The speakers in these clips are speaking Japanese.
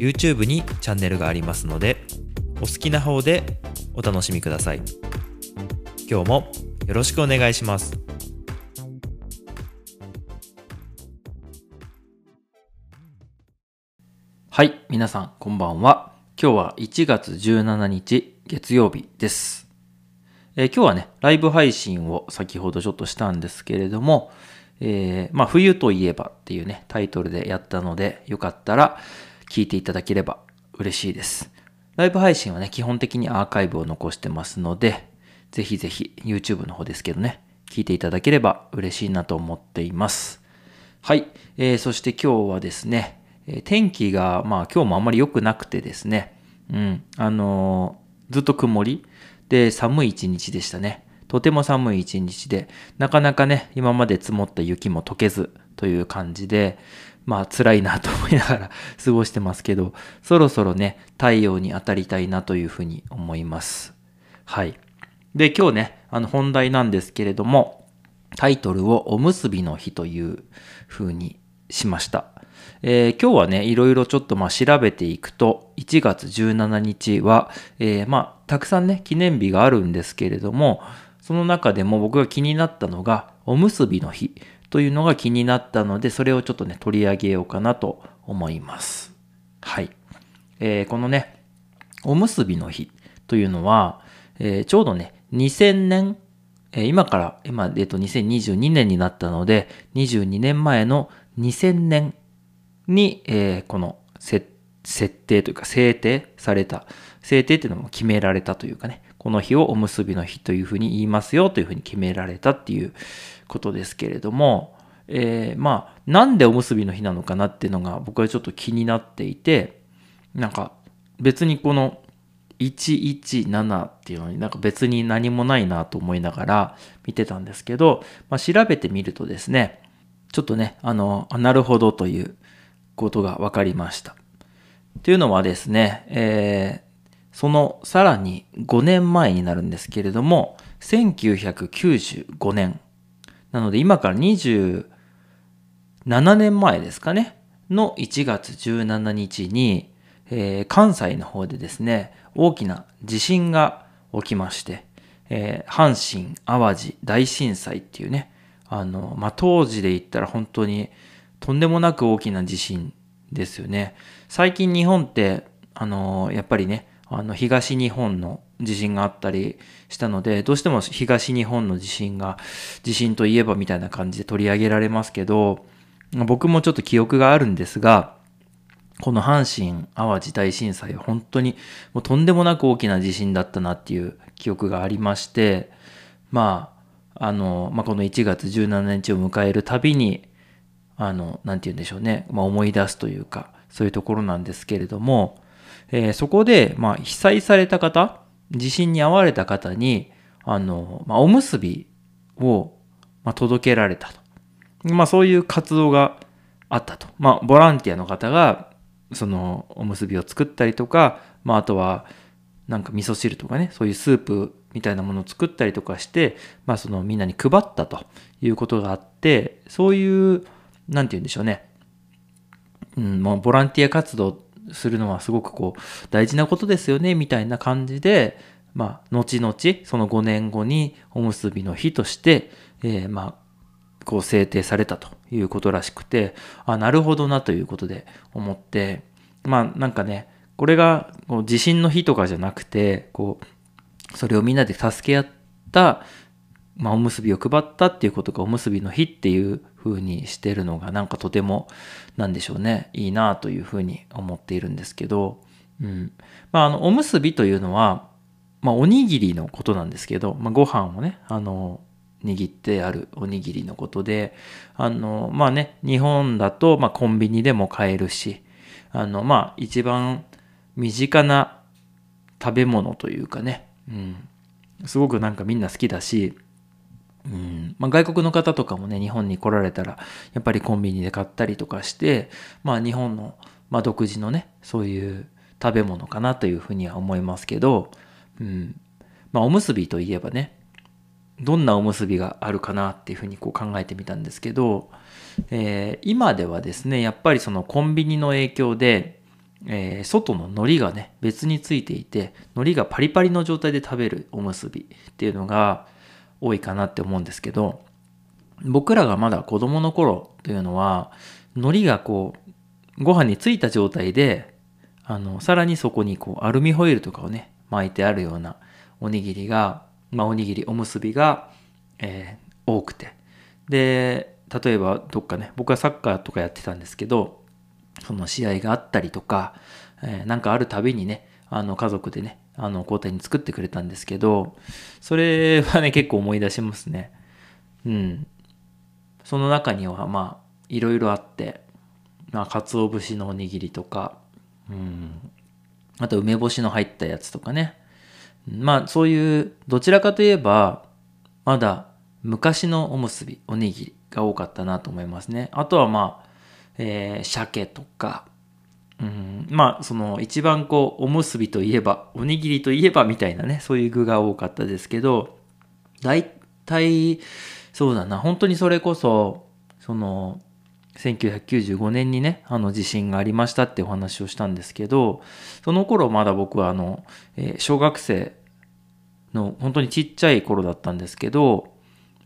YouTube にチャンネルがありますのでお好きな方でお楽しみください今日もよろしくお願いしますはい、皆さん、こんばんは。今日は1月17日、月曜日です。えー今日はね、ライブ配信を先ほどちょっとしたんですけれども、えーまあ、冬といえばっていうね、タイトルでやったので、よかったら聞いていただければ嬉しいです。ライブ配信はね、基本的にアーカイブを残してますので、ぜひぜひ YouTube の方ですけどね、聞いていただければ嬉しいなと思っています。はい。えーそして今日はですね、え天気が、まあ今日もあんまり良くなくてですね、うん、あのーずっと曇りで寒い一日でしたね。とても寒い一日で、なかなかね、今まで積もった雪も溶けずという感じで、まあ辛いなと思いながら 過ごしてますけど、そろそろね、太陽に当たりたいなというふうに思います。はい。で、今日ね、あの本題なんですけれども、タイトルをおむすびの日という風にしました。えー今日はね、いろいろちょっとまあ調べていくと、1月17日は、えーまあ、たくさんね、記念日があるんですけれども、その中でも僕が気になったのが、おむすびの日というのが気になったので、それをちょっとね、取り上げようかなと思います。はい。えーこのね、おむすびの日というのは、えーちょうどね、2000年、えー今から、今、えっと、2022年になったので、22年前の2000年に、えこの設定というか制定された、制定っていうのも決められたというかね、この日をおむすびの日というふうに言いますよというふうに決められたっていうことですけれども、えーまあ、なんでおむすびの日なのかなっていうのが僕はちょっと気になっていて、なんか別にこの117っていうのになんか別に何もないなと思いながら見てたんですけど、まあ、調べてみるとですね、ちょっとね、あの、なるほどということが分かりました。というのはですね、えそのさらに5年前になるんですけれども、1995年。なので今から27年前ですかね、の1月17日に、えー関西の方でですね、大きな地震が起きまして、えー阪神・淡路大震災っていうね、あの、まあ、当時で言ったら本当にとんでもなく大きな地震ですよね。最近日本って、あの、やっぱりね、あの、東日本の地震があったりしたので、どうしても東日本の地震が、地震といえばみたいな感じで取り上げられますけど、僕もちょっと記憶があるんですが、この阪神・淡路大震災は本当にもうとんでもなく大きな地震だったなっていう記憶がありまして、まあ、あの、まあ、この1月17日を迎えるたびに、あの、なんて言うんでしょうね、まあ、思い出すというか、そういうところなんですけれども、えーそこで、まあ、被災された方、地震に遭われた方に、あの、まあ、おむすびを、まあ、届けられたと。まあ、そういう活動があったと。まあ、ボランティアの方が、その、おむすびを作ったりとか、まあ、あとは、なんか味噌汁とかね、そういうスープみたいなものを作ったりとかして、まあ、そのみんなに配ったということがあって、そういう、なんて言うんでしょうね。うん、もうボランティア活動するのはすごくこう大事なことですよねみたいな感じで、まあ、後々その5年後におむすびの日として、えーまあ、こう制定されたということらしくて、あ、なるほどなということで思って、まあなんかね、これがこう地震の日とかじゃなくて、こう、それをみんなで助け合った、まあ、おむすびを配ったっていうことがおむすびの日っていう風にしてるのがなんかとてもなんでしょうね。いいなという風に思っているんですけど、うん。まあ、あのおむすびというのは、まあ、おにぎりのことなんですけど、まあ、ご飯をねあの握ってあるおにぎりのことであのまあね日本だと、まあ、コンビニでも買えるしあのまあ一番身近な食べ物というかね、うん、すごくなんかみんな好きだし、うんまあ、外国の方とかもね、日本に来られたら、やっぱりコンビニで買ったりとかして、まあ日本の、まあ、独自のね、そういう食べ物かなというふうには思いますけど、うん。まあおむすびといえばね、どんなおむすびがあるかなっていうふうにこう考えてみたんですけど、えー、今ではですね、やっぱりそのコンビニの影響で、えー、外の海苔がね、別についていて、海苔がパリパリの状態で食べるおむすびっていうのが多いかなって思うんですけど、僕らがまだ子供の頃というのは、海苔がこう、ご飯についた状態で、あの、さらにそこにこう、アルミホイルとかをね、巻いてあるようなおにぎりが、まあ、おにぎり、おむすびが、えー、多くて。で、例えばどっかね、僕はサッカーとかやってたんですけど、その試合があったりとか、えー、なんかあるたびにね、あの家族でね、あの交代に作ってくれたんですけど、それはね、結構思い出しますね。うん。その中には、まあ、いろいろあって、まあ、鰹節のおにぎりとか、うん。あと、梅干しの入ったやつとかね。まあ、そういう、どちらかといえば、まだ昔のおむすび、おにぎりが多かったなと思いますね。あとはまあ、えー、鮭とか、うん、まあ、その一番こう、おむすびといえば、おにぎりといえばみたいなね、そういう具が多かったですけど、大体、そうだな、本当にそれこそ、その、1995年にね、あの地震がありましたってお話をしたんですけど、その頃まだ僕はあの、えー、小学生の本当にちっちゃい頃だったんですけど、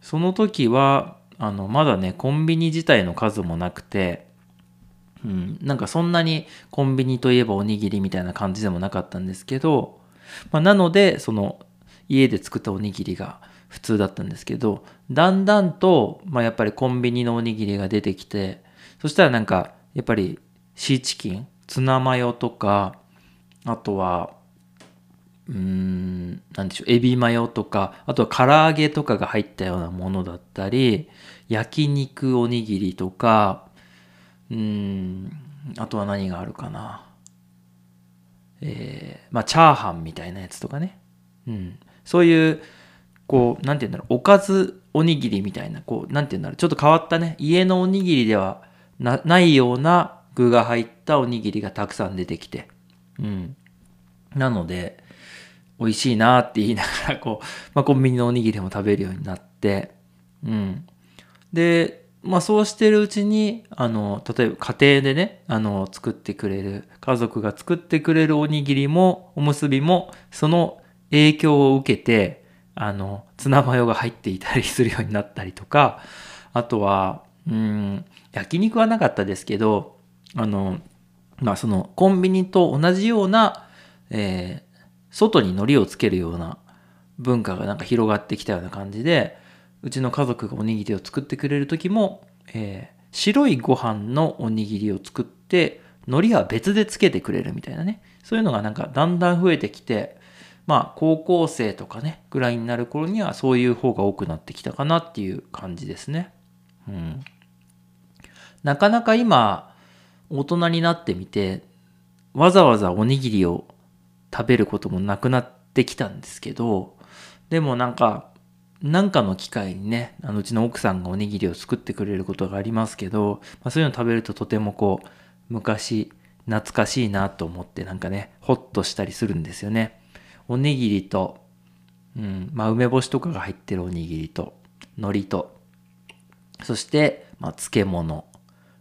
その時は、あの、まだね、コンビニ自体の数もなくて、うん、なんかそんなにコンビニといえばおにぎりみたいな感じでもなかったんですけど、まあ、なので、その、家で作ったおにぎりが普通だったんですけど、だんだんと、まあ、やっぱりコンビニのおにぎりが出てきて、そしたらなんか、やっぱりシーチキン、ツナマヨとか、あとは、うーん、なんでしょう、エビマヨとか、あとは唐揚げとかが入ったようなものだったり、焼肉おにぎりとか、うん、あとは何があるかな。えー、まあ、チャーハンみたいなやつとかね。うん。そういう、こう、なんて言うんだろう、おかずおにぎりみたいな、こう、なんて言うんだろう、ちょっと変わったね、家のおにぎりではなないような具が入ったおにぎりがたくさん出てきて。うん。なので、美味しいなって言いながら、こう、まあ、コンビニのおにぎりも食べるようになって、うん。で、まあそうしてるうちに、あの、例えば家庭でね、あの、作ってくれる、家族が作ってくれるおにぎりも、おむすびも、その影響を受けて、あの、ツナマヨが入っていたりするようになったりとか、あとは、うん、焼肉はなかったですけど、あの、まあその、コンビニと同じような、えー、外に海苔をつけるような文化がなんか広がってきたような感じで、うちの家族がおにぎりを作ってくれる時も、えー、白いご飯のおにぎりを作って、海苔は別でつけてくれるみたいなね。そういうのがなんかだんだん増えてきて、まあ高校生とかね、ぐらいになる頃にはそういう方が多くなってきたかなっていう感じですね。うん。なかなか今、大人になってみて、わざわざおにぎりを食べることもなくなってきたんですけど、でもなんか、なんかの機会にね、あのうちの奥さんがおにぎりを作ってくれることがありますけど、まあ、そういうの食べるととてもこう、昔、懐かしいなと思ってなんかね、ほっとしたりするんですよね。おにぎりと、うん、まあ梅干しとかが入ってるおにぎりと、海苔と、そして、まあ漬物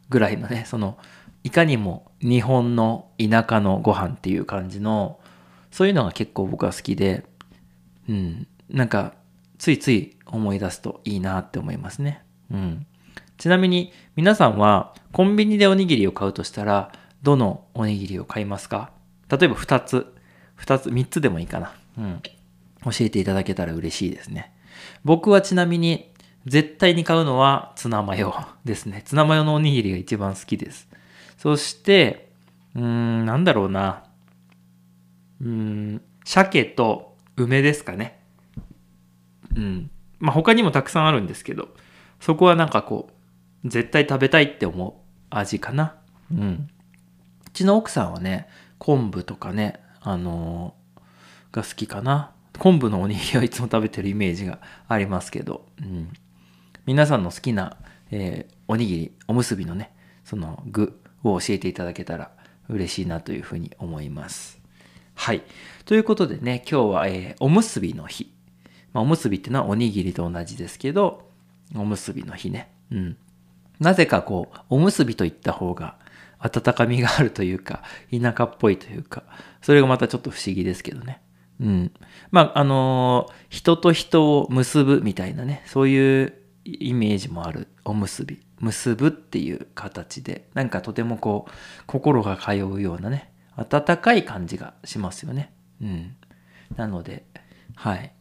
ぐらいのね、その、いかにも日本の田舎のご飯っていう感じの、そういうのが結構僕は好きで、うん、なんか、ついつい思い出すといいなって思いますね。うん。ちなみに皆さんはコンビニでおにぎりを買うとしたら、どのおにぎりを買いますか？例えば2つ、2つ、3つでもいいかな。うん。教えていただけたら嬉しいですね。僕はちなみに絶対に買うのはツナマヨ ですね。ツナマヨのおにぎりが一番好きです。そして、うーん、なんだろうな。うーん、鮭と梅ですかね。うん。まあ他にもたくさんあるんですけど、そこはなんかこう、絶対食べたいって思う味かな。うん。うちの奥さんはね、昆布とかね、あのーが好きかな。昆布のおにぎりはいつも食べてるイメージがありますけど、うん。皆さんの好きな、えーおにぎり、おむすびのね、その具を教えていただけたら嬉しいなというふうに思います。はい。ということでね、今日は、えーおむすびの日。まあ、おむすびっていうのはおにぎりと同じですけど、おむすびの日ね。うん。なぜかこう、おむすびと言った方が温かみがあるというか、田舎っぽいというか、それがまたちょっと不思議ですけどね。うん。まあ、あのー人と人を結ぶみたいなね、そういうイメージもあるおむすび。結ぶっていう形で、なんかとてもこう、心が通うようなね、温かい感じがしますよね。うん。なので、はい。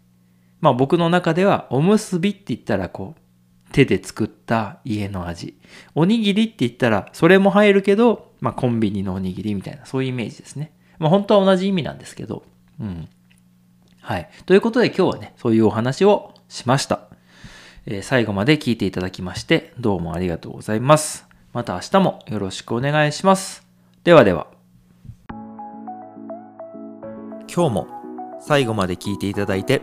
まあ僕の中では、おむすびって言ったらこう、手で作った家の味。おにぎりって言ったら、それも入るけど、まあコンビニのおにぎりみたいな、そういうイメージですね。まあ本当は同じ意味なんですけど、うん。はい。ということで今日はね、そういうお話をしました。えー最後まで聞いていただきまして、どうもありがとうございます。また明日もよろしくお願いします。ではでは。今日も最後まで聞いていただいて